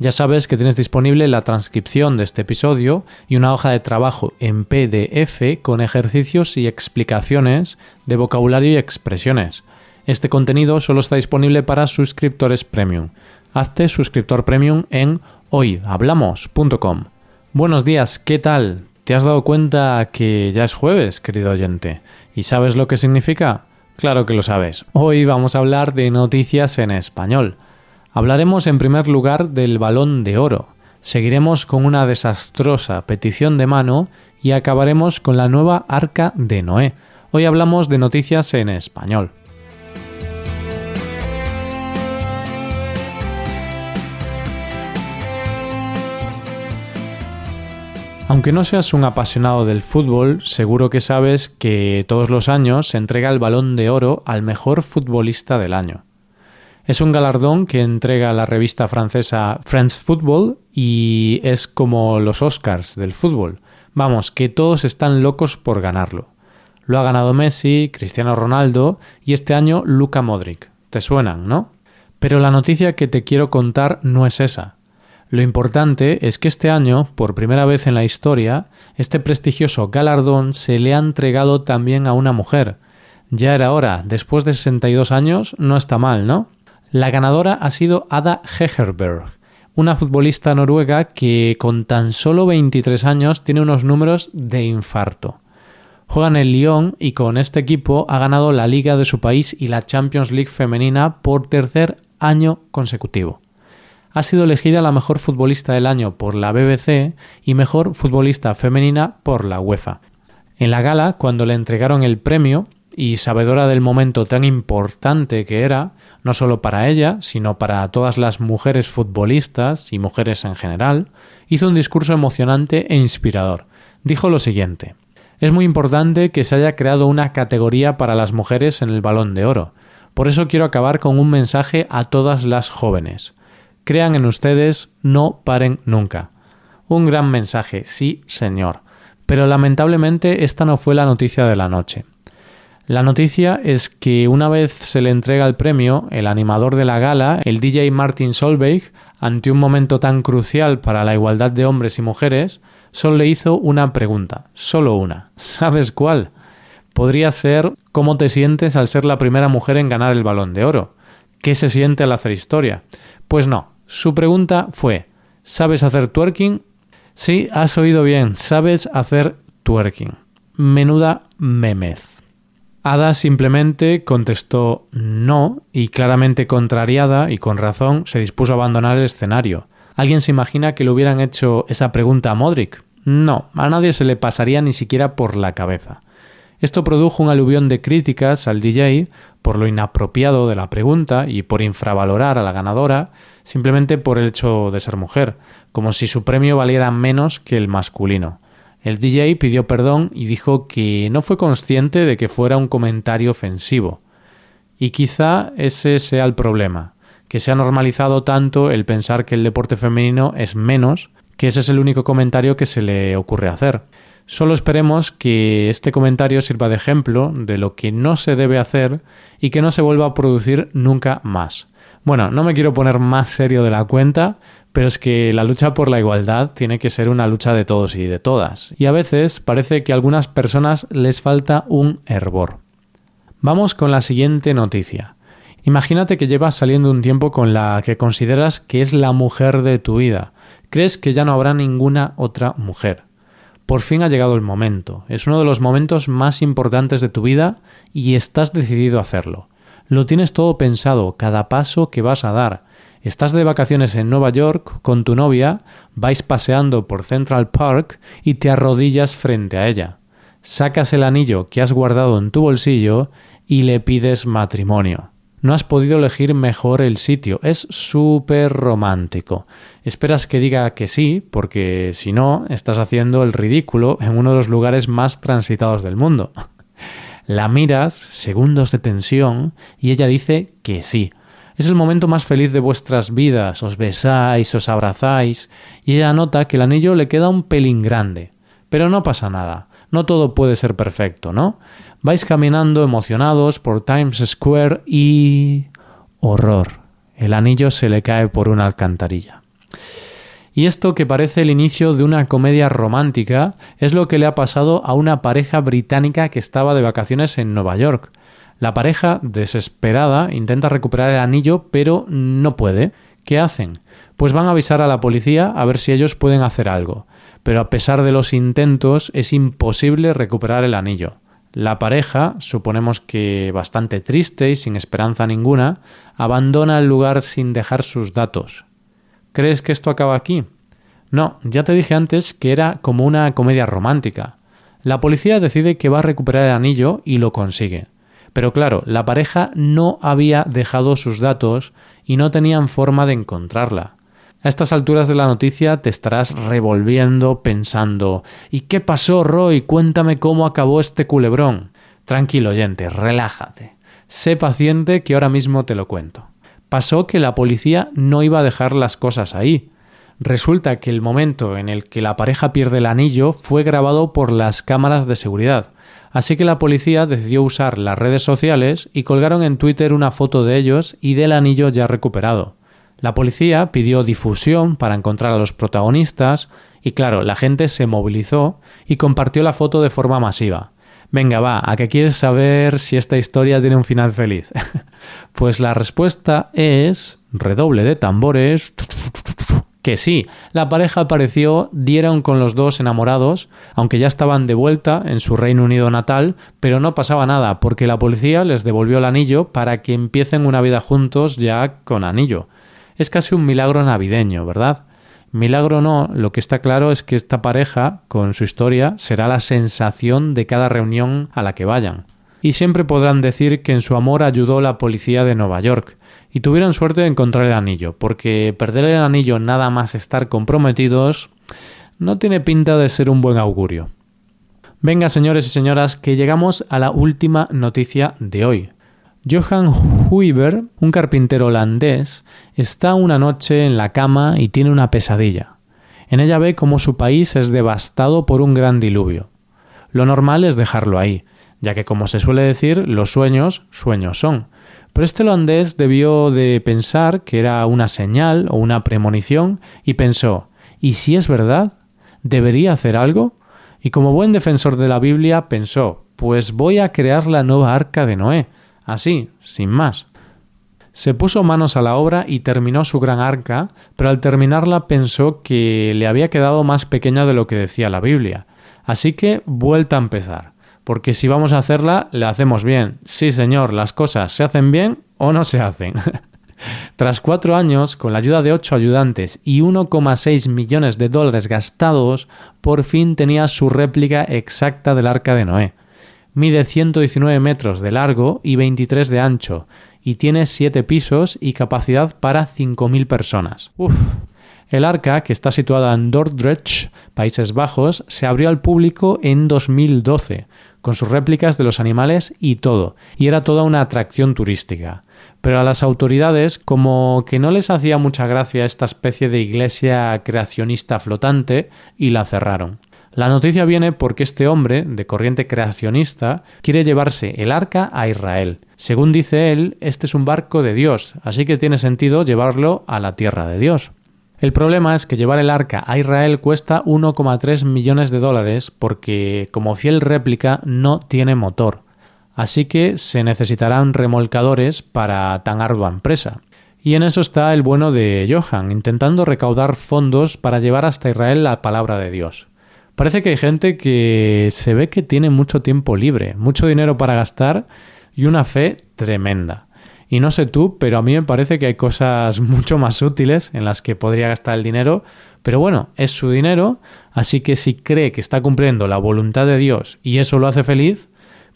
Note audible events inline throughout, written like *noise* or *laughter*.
Ya sabes que tienes disponible la transcripción de este episodio y una hoja de trabajo en PDF con ejercicios y explicaciones de vocabulario y expresiones. Este contenido solo está disponible para suscriptores premium. Hazte suscriptor premium en hoyhablamos.com. Buenos días, ¿qué tal? ¿Te has dado cuenta que ya es jueves, querido oyente? ¿Y sabes lo que significa? Claro que lo sabes. Hoy vamos a hablar de noticias en español. Hablaremos en primer lugar del balón de oro. Seguiremos con una desastrosa petición de mano y acabaremos con la nueva arca de Noé. Hoy hablamos de noticias en español. Aunque no seas un apasionado del fútbol, seguro que sabes que todos los años se entrega el balón de oro al mejor futbolista del año. Es un galardón que entrega la revista francesa France Football y es como los Oscars del fútbol. Vamos, que todos están locos por ganarlo. Lo ha ganado Messi, Cristiano Ronaldo y este año Luka Modric. ¿Te suenan, no? Pero la noticia que te quiero contar no es esa. Lo importante es que este año, por primera vez en la historia, este prestigioso galardón se le ha entregado también a una mujer. Ya era hora, después de 62 años, no está mal, ¿no? La ganadora ha sido Ada Hegerberg, una futbolista noruega que con tan solo 23 años tiene unos números de infarto. Juega en el Lyon y con este equipo ha ganado la liga de su país y la Champions League femenina por tercer año consecutivo ha sido elegida la mejor futbolista del año por la BBC y mejor futbolista femenina por la UEFA. En la gala, cuando le entregaron el premio, y sabedora del momento tan importante que era, no solo para ella, sino para todas las mujeres futbolistas y mujeres en general, hizo un discurso emocionante e inspirador. Dijo lo siguiente Es muy importante que se haya creado una categoría para las mujeres en el balón de oro. Por eso quiero acabar con un mensaje a todas las jóvenes. Crean en ustedes, no paren nunca. Un gran mensaje, sí, señor. Pero lamentablemente esta no fue la noticia de la noche. La noticia es que una vez se le entrega el premio, el animador de la gala, el DJ Martin Solveig, ante un momento tan crucial para la igualdad de hombres y mujeres, solo le hizo una pregunta, solo una. ¿Sabes cuál? Podría ser cómo te sientes al ser la primera mujer en ganar el balón de oro. ¿Qué se siente al hacer historia? Pues no, su pregunta fue, ¿sabes hacer twerking? Sí, has oído bien, sabes hacer twerking. Menuda memez. Ada simplemente contestó no y claramente contrariada y con razón se dispuso a abandonar el escenario. ¿Alguien se imagina que le hubieran hecho esa pregunta a Modric? No, a nadie se le pasaría ni siquiera por la cabeza. Esto produjo un aluvión de críticas al DJ por lo inapropiado de la pregunta y por infravalorar a la ganadora simplemente por el hecho de ser mujer, como si su premio valiera menos que el masculino. El DJ pidió perdón y dijo que no fue consciente de que fuera un comentario ofensivo. Y quizá ese sea el problema, que se ha normalizado tanto el pensar que el deporte femenino es menos, que ese es el único comentario que se le ocurre hacer. Solo esperemos que este comentario sirva de ejemplo de lo que no se debe hacer y que no se vuelva a producir nunca más. Bueno, no me quiero poner más serio de la cuenta, pero es que la lucha por la igualdad tiene que ser una lucha de todos y de todas. Y a veces parece que a algunas personas les falta un hervor. Vamos con la siguiente noticia. Imagínate que llevas saliendo un tiempo con la que consideras que es la mujer de tu vida. Crees que ya no habrá ninguna otra mujer. Por fin ha llegado el momento. Es uno de los momentos más importantes de tu vida y estás decidido a hacerlo. Lo tienes todo pensado, cada paso que vas a dar. Estás de vacaciones en Nueva York con tu novia, vais paseando por Central Park y te arrodillas frente a ella. Sacas el anillo que has guardado en tu bolsillo y le pides matrimonio. No has podido elegir mejor el sitio. Es súper romántico. Esperas que diga que sí, porque si no, estás haciendo el ridículo en uno de los lugares más transitados del mundo. *laughs* La miras, segundos de tensión, y ella dice que sí. Es el momento más feliz de vuestras vidas. Os besáis, os abrazáis, y ella nota que el anillo le queda un pelín grande. Pero no pasa nada. No todo puede ser perfecto, ¿no? Vais caminando emocionados por Times Square y... horror. El anillo se le cae por una alcantarilla. Y esto que parece el inicio de una comedia romántica es lo que le ha pasado a una pareja británica que estaba de vacaciones en Nueva York. La pareja, desesperada, intenta recuperar el anillo, pero no puede. ¿Qué hacen? Pues van a avisar a la policía a ver si ellos pueden hacer algo. Pero a pesar de los intentos, es imposible recuperar el anillo. La pareja, suponemos que bastante triste y sin esperanza ninguna, abandona el lugar sin dejar sus datos. ¿Crees que esto acaba aquí? No, ya te dije antes que era como una comedia romántica. La policía decide que va a recuperar el anillo y lo consigue. Pero claro, la pareja no había dejado sus datos y no tenían forma de encontrarla. A estas alturas de la noticia te estarás revolviendo pensando ¿Y qué pasó, Roy? Cuéntame cómo acabó este culebrón. Tranquilo, oyente, relájate. Sé paciente que ahora mismo te lo cuento. Pasó que la policía no iba a dejar las cosas ahí. Resulta que el momento en el que la pareja pierde el anillo fue grabado por las cámaras de seguridad. Así que la policía decidió usar las redes sociales y colgaron en Twitter una foto de ellos y del anillo ya recuperado. La policía pidió difusión para encontrar a los protagonistas y claro, la gente se movilizó y compartió la foto de forma masiva. Venga, va, ¿a qué quieres saber si esta historia tiene un final feliz? *laughs* pues la respuesta es redoble de tambores que sí, la pareja apareció, dieron con los dos enamorados, aunque ya estaban de vuelta en su Reino Unido natal, pero no pasaba nada, porque la policía les devolvió el anillo para que empiecen una vida juntos ya con anillo. Es casi un milagro navideño, ¿verdad? Milagro no, lo que está claro es que esta pareja, con su historia, será la sensación de cada reunión a la que vayan. Y siempre podrán decir que en su amor ayudó la policía de Nueva York, y tuvieron suerte de encontrar el anillo, porque perder el anillo nada más estar comprometidos no tiene pinta de ser un buen augurio. Venga, señores y señoras, que llegamos a la última noticia de hoy. Johan Huiber, un carpintero holandés, está una noche en la cama y tiene una pesadilla. En ella ve cómo su país es devastado por un gran diluvio. Lo normal es dejarlo ahí, ya que como se suele decir, los sueños, sueños son. Pero este holandés debió de pensar que era una señal o una premonición y pensó, ¿y si es verdad? ¿Debería hacer algo? Y como buen defensor de la Biblia pensó, pues voy a crear la nueva arca de Noé, así, sin más. Se puso manos a la obra y terminó su gran arca, pero al terminarla pensó que le había quedado más pequeña de lo que decía la Biblia. Así que vuelta a empezar. Porque si vamos a hacerla, la hacemos bien. Sí, señor, las cosas se hacen bien o no se hacen. *laughs* Tras cuatro años, con la ayuda de ocho ayudantes y 1,6 millones de dólares gastados, por fin tenía su réplica exacta del arca de Noé. Mide 119 metros de largo y 23 de ancho, y tiene 7 pisos y capacidad para 5.000 personas. Uf. El arca, que está situada en Dordrecht, Países Bajos, se abrió al público en 2012, con sus réplicas de los animales y todo, y era toda una atracción turística. Pero a las autoridades como que no les hacía mucha gracia esta especie de iglesia creacionista flotante y la cerraron. La noticia viene porque este hombre, de corriente creacionista, quiere llevarse el arca a Israel. Según dice él, este es un barco de Dios, así que tiene sentido llevarlo a la tierra de Dios. El problema es que llevar el arca a Israel cuesta 1,3 millones de dólares porque, como fiel réplica, no tiene motor. Así que se necesitarán remolcadores para tan ardua empresa. Y en eso está el bueno de Johan, intentando recaudar fondos para llevar hasta Israel la palabra de Dios. Parece que hay gente que se ve que tiene mucho tiempo libre, mucho dinero para gastar y una fe tremenda. Y no sé tú, pero a mí me parece que hay cosas *laughs* mucho más útiles en las que podría gastar el dinero. Pero bueno, es su dinero, así que si cree que está cumpliendo la voluntad de Dios y eso lo hace feliz,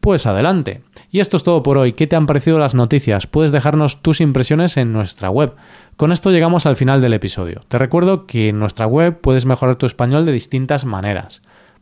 Pues adelante. Y esto es todo por hoy. ¿Qué te han parecido las noticias? Puedes dejarnos tus impresiones en nuestra web. Con esto llegamos al final del episodio. Te recuerdo que en nuestra web puedes mejorar tu español de distintas maneras.